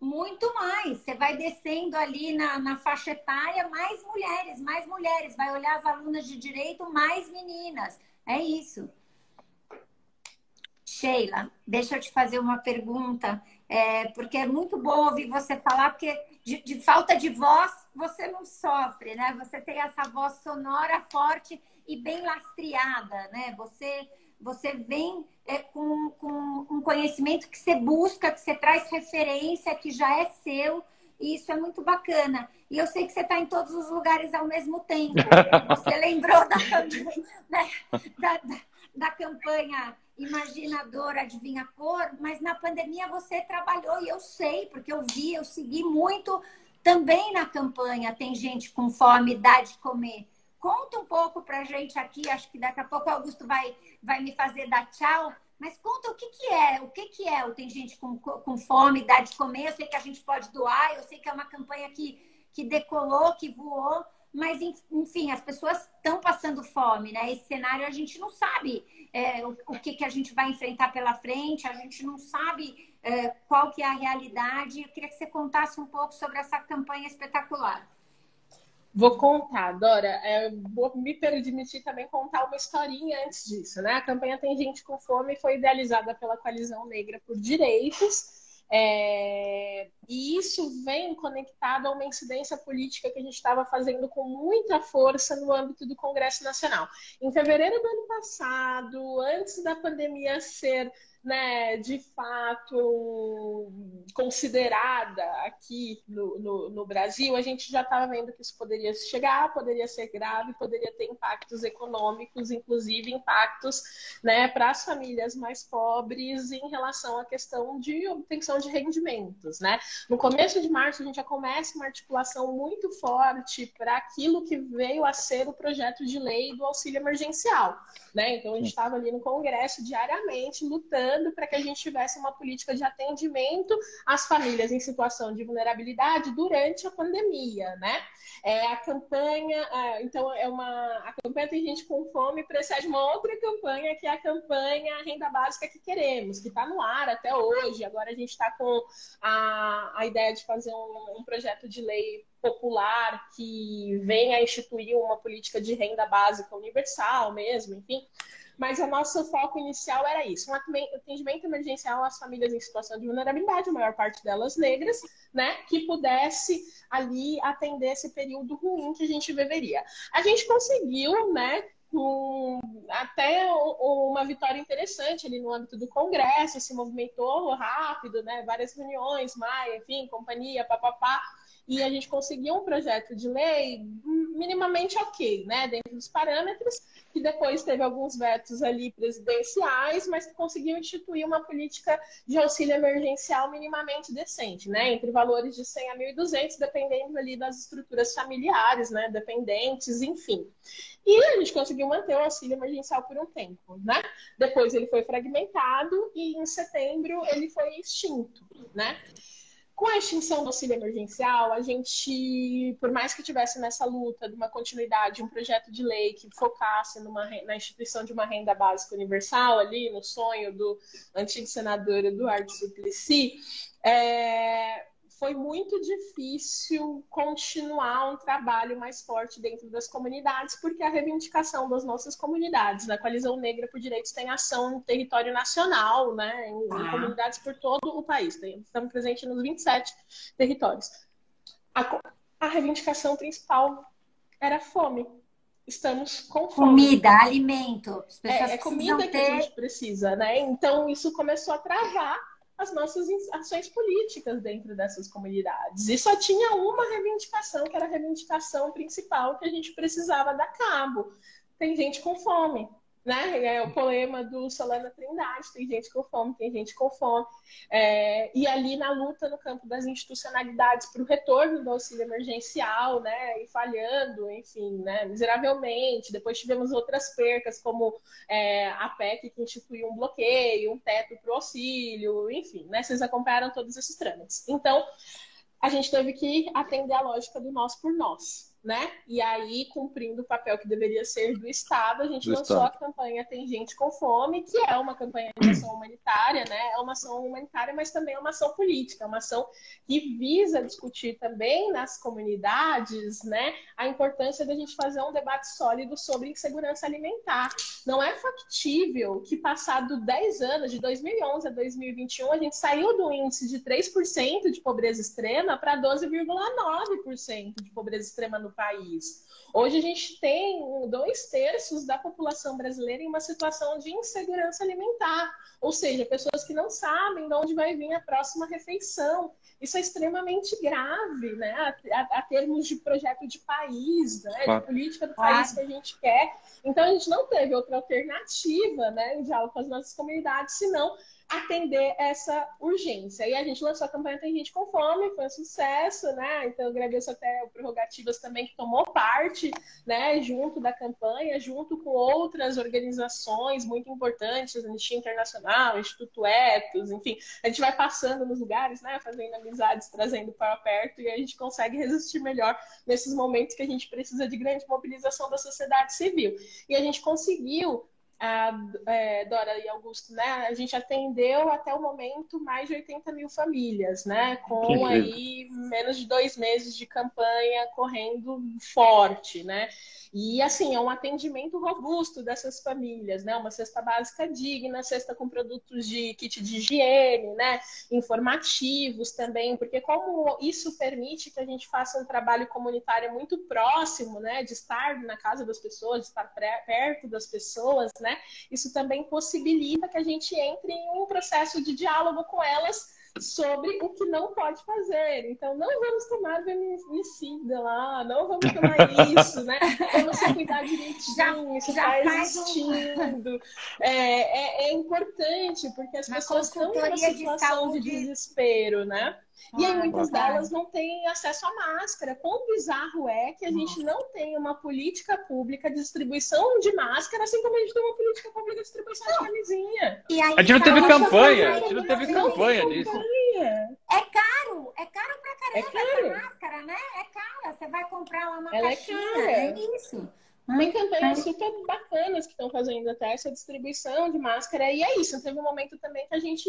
muito mais. Você vai descendo ali na, na faixa etária, mais mulheres, mais mulheres. Vai olhar as alunas de direito, mais meninas. É isso. Sheila, deixa eu te fazer uma pergunta, é, porque é muito bom ouvir você falar, porque de, de, falta de voz você não sofre, né? Você tem essa voz sonora, forte e bem lastreada, né? Você, você vem é, com, com um conhecimento que você busca, que você traz referência, que já é seu, e isso é muito bacana. E eu sei que você está em todos os lugares ao mesmo tempo. Você lembrou da, né? da, da, da campanha imaginador, adivinha cor, mas na pandemia você trabalhou e eu sei, porque eu vi, eu segui muito também na campanha. Tem gente com fome, dá de comer. Conta um pouco pra gente aqui, acho que daqui a pouco o Augusto vai, vai me fazer dar tchau, mas conta o que, que é, o que, que é o Tem Gente com, com Fome, dá de comer, eu sei que a gente pode doar, eu sei que é uma campanha que, que decolou, que voou, mas enfim, as pessoas estão passando fome, né? Esse cenário a gente não sabe é, o, o, que, que a gente vai enfrentar pela frente, a gente não sabe é, qual que é a realidade. Eu queria que você contasse um pouco sobre essa campanha espetacular. Vou contar, Dora. É, vou me permitir também contar uma historinha antes disso, né? A campanha Tem Gente com Fome foi idealizada pela Coalizão Negra por Direitos. É, e isso vem conectado a uma incidência política que a gente estava fazendo com muita força no âmbito do Congresso Nacional. Em fevereiro do ano passado, antes da pandemia ser né, de fato considerada aqui no, no, no Brasil, a gente já estava vendo que isso poderia chegar, poderia ser grave, poderia ter impactos econômicos, inclusive impactos né, para as famílias mais pobres em relação à questão de obtenção de rendimentos. Né? No começo de março, a gente já começa uma articulação muito forte para aquilo que veio a ser o projeto de lei do auxílio emergencial. Né? Então, a gente estava ali no Congresso diariamente lutando trabalhando para que a gente tivesse uma política de atendimento às famílias em situação de vulnerabilidade durante a pandemia, né? É, a campanha, então, é uma, a campanha Tem Gente com Fome precede uma outra campanha, que é a campanha Renda Básica que Queremos, que está no ar até hoje. Agora a gente está com a, a ideia de fazer um, um projeto de lei popular que venha instituir uma política de renda básica universal mesmo, enfim mas o nosso foco inicial era isso: um atendimento emergencial às famílias em situação de vulnerabilidade, a maior parte delas negras, né, que pudesse ali atender esse período ruim que a gente viveria. A gente conseguiu, né, um, até uma vitória interessante ali no âmbito do Congresso, se movimentou rápido, né, várias reuniões, Maia, enfim, companhia, papapá e a gente conseguiu um projeto de lei minimamente ok, né, dentro dos parâmetros, que depois teve alguns vetos ali presidenciais, mas que conseguiu instituir uma política de auxílio emergencial minimamente decente, né, entre valores de 100 a 1.200, dependendo ali das estruturas familiares, né, dependentes, enfim. E a gente conseguiu manter o auxílio emergencial por um tempo, né? Depois ele foi fragmentado e em setembro ele foi extinto, né? Com a extinção do auxílio emergencial, a gente, por mais que tivesse nessa luta de uma continuidade, um projeto de lei que focasse numa, na instituição de uma renda básica universal, ali no sonho do antigo senador Eduardo Suplicy, é, foi muito difícil continuar um trabalho mais forte dentro das comunidades, porque a reivindicação das nossas comunidades, da Coalizão Negra por Direitos tem ação no território nacional, né, em, em comunidades por todo o país. Estamos presentes nos 27 territórios. A, a reivindicação principal era fome. Estamos com fome. Comida, alimento. É, é comida ter... que a gente precisa, né? Então isso começou a travar as nossas ações políticas dentro dessas comunidades. E só tinha uma reivindicação, que era a reivindicação principal que a gente precisava dar cabo. Tem gente com fome né? É o poema do Solana Trindade, tem gente com fome, tem gente com fome. É, e ali na luta no campo das institucionalidades para o retorno do auxílio emergencial, né? E falhando, enfim, né? Miseravelmente. Depois tivemos outras percas, como é, a PEC que instituiu um bloqueio, um teto para o auxílio, enfim, né? Vocês acompanharam todos esses trâmites. Então, a gente teve que atender a lógica do nós por nós né? E aí, cumprindo o papel que deveria ser do Estado, a gente do lançou Estado. a campanha Tem Gente com Fome, que é uma campanha de ação humanitária, né? É uma ação humanitária, mas também é uma ação política, é uma ação que visa discutir também nas comunidades, né? A importância da gente fazer um debate sólido sobre insegurança alimentar. Não é factível que, passado 10 anos, de 2011 a 2021, a gente saiu do índice de 3% de pobreza extrema para 12,9% de pobreza extrema no país. Hoje a gente tem dois terços da população brasileira em uma situação de insegurança alimentar, ou seja, pessoas que não sabem de onde vai vir a próxima refeição. Isso é extremamente grave, né? A, a, a termos de projeto de país, né? de política do país que a gente quer. Então a gente não teve outra alternativa, né, em diálogo com as nossas comunidades, senão atender essa urgência. E a gente lançou a campanha Tem Gente com Fome, foi um sucesso, né? Então, eu agradeço até o Prerrogativas também, que tomou parte, né, junto da campanha, junto com outras organizações muito importantes, Anistia Internacional, Instituto Etos, enfim, a gente vai passando nos lugares, né, fazendo amizades, trazendo para perto, e a gente consegue resistir melhor nesses momentos que a gente precisa de grande mobilização da sociedade civil. E a gente conseguiu a, é, Dora e Augusto, né? A gente atendeu até o momento mais de 80 mil famílias, né? Com aí menos de dois meses de campanha correndo forte, né? E assim, é um atendimento robusto dessas famílias, né? Uma cesta básica digna, cesta com produtos de kit de higiene, né? Informativos também, porque como isso permite que a gente faça um trabalho comunitário muito próximo, né? De estar na casa das pessoas, de estar perto das pessoas, né? Isso também possibilita que a gente entre em um processo de diálogo com elas sobre o que não pode fazer. Então, não vamos tomar feminicida lá, não vamos tomar isso, né? Vamos se cuidar direitinho, já, isso está existindo. Um... É, é, é, importante, porque as pessoas estão numa situação de, de desespero, né? E aí, muitas delas não têm acesso à máscara. Quão bizarro é que a gente não tem uma política pública de distribuição de máscara, assim como a gente tem uma política pública de distribuição de camisinha. Aí, a gente não teve campanha, a gente não teve campanha disso. É caro, é caro pra caramba é caro. essa máscara, né? É cara. Você vai comprar uma Ela é caixinha, é, é isso. Tem campanhas super bacanas que estão fazendo até essa distribuição de máscara. E é isso. Teve um momento também que a gente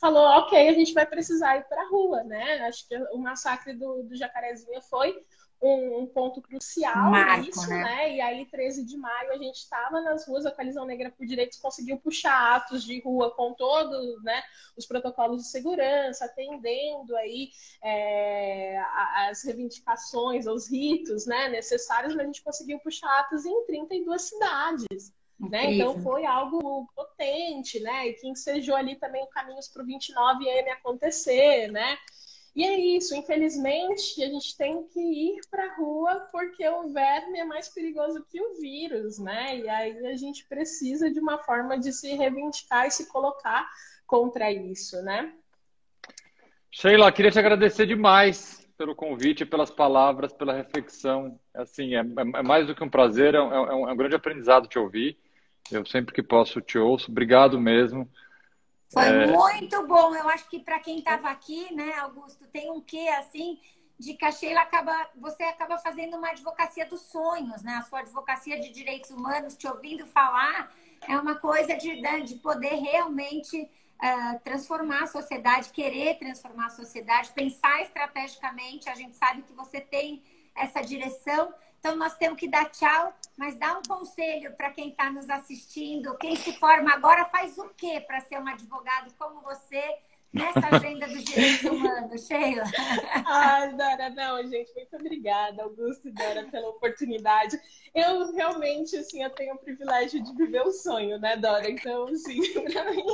falou, ok, a gente vai precisar ir para a rua, né? Acho que o massacre do, do Jacarezinho foi um, um ponto crucial Marco, nisso, né? né? E aí, 13 de maio, a gente estava nas ruas, a Coalizão Negra por Direitos conseguiu puxar atos de rua com todos né, os protocolos de segurança, atendendo aí é, as reivindicações, os ritos né, necessários, mas a gente conseguiu puxar atos em 32 cidades. Né? Então foi algo potente, né? E que ensejou ali também caminhos para o 29M acontecer, né? E é isso, infelizmente, a gente tem que ir para a rua porque o verme é mais perigoso que o vírus, né? E aí a gente precisa de uma forma de se reivindicar e se colocar contra isso, né? Sheila, queria te agradecer demais pelo convite, pelas palavras, pela reflexão. Assim, é, é mais do que um prazer, é é um, é um grande aprendizado te ouvir. Eu sempre que posso te ouço. Obrigado mesmo. Foi é... muito bom. Eu acho que para quem estava aqui, né, Augusto, tem um quê assim de que a Sheila acaba, você acaba fazendo uma advocacia dos sonhos, né? A sua advocacia de direitos humanos, te ouvindo falar, é uma coisa de, né, de poder realmente uh, transformar a sociedade, querer transformar a sociedade, pensar estrategicamente. A gente sabe que você tem essa direção. Então, nós temos que dar tchau, mas dá um conselho para quem está nos assistindo. Quem se forma agora faz o quê para ser um advogado como você? nessa agenda dos direitos humanos, Sheila? Ai, Dora, não, gente, muito obrigada, Augusto e Dora, pela oportunidade. Eu realmente, assim, eu tenho o privilégio de viver o sonho, né, Dora? Então, assim, pra mim,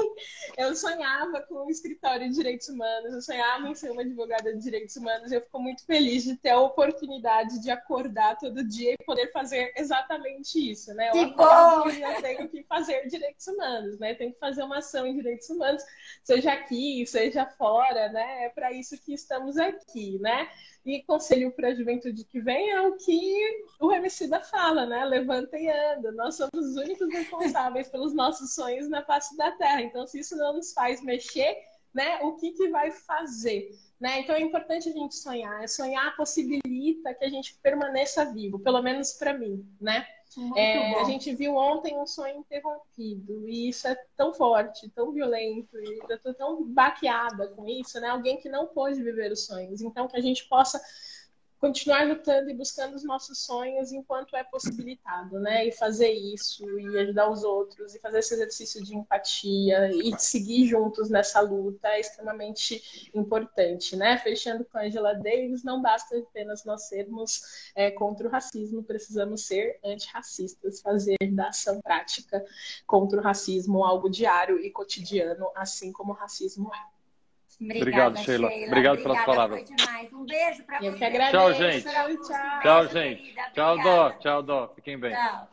eu sonhava com um escritório de direitos humanos, eu sonhava em ser uma advogada de direitos humanos, e eu fico muito feliz de ter a oportunidade de acordar todo dia e poder fazer exatamente isso, né? Eu que bom! Eu tenho que fazer direitos humanos, né? Tenho que fazer uma ação em direitos humanos, seja aqui, seja fora, né? É para isso que estamos aqui, né? E conselho para a juventude que vem é o que o Remicida fala, né? Levanta e anda. Nós somos os únicos responsáveis pelos nossos sonhos na face da Terra. Então, se isso não nos faz mexer, né? O que, que vai fazer? Né? Então é importante a gente sonhar. Sonhar possibilita que a gente permaneça vivo, pelo menos para mim, né? É, a gente viu ontem um sonho interrompido e isso é tão forte, tão violento e eu tô tão baqueada com isso, né? Alguém que não pôde viver os sonhos. Então que a gente possa continuar lutando e buscando os nossos sonhos enquanto é possibilitado, né? E fazer isso, e ajudar os outros, e fazer esse exercício de empatia, e seguir juntos nessa luta é extremamente importante, né? Fechando com Angela Davis, não basta apenas nós sermos é, contra o racismo, precisamos ser antirracistas, fazer da ação prática contra o racismo algo diário e cotidiano, assim como o racismo é. Obrigada, Obrigado, Sheila. Obrigado pelas palavras. Um beijo para vocês. Tchau, gente. Tchau, tchau. Tchau, gente. Tchau, Dó. Tchau, Dó. Fiquem bem. Tchau.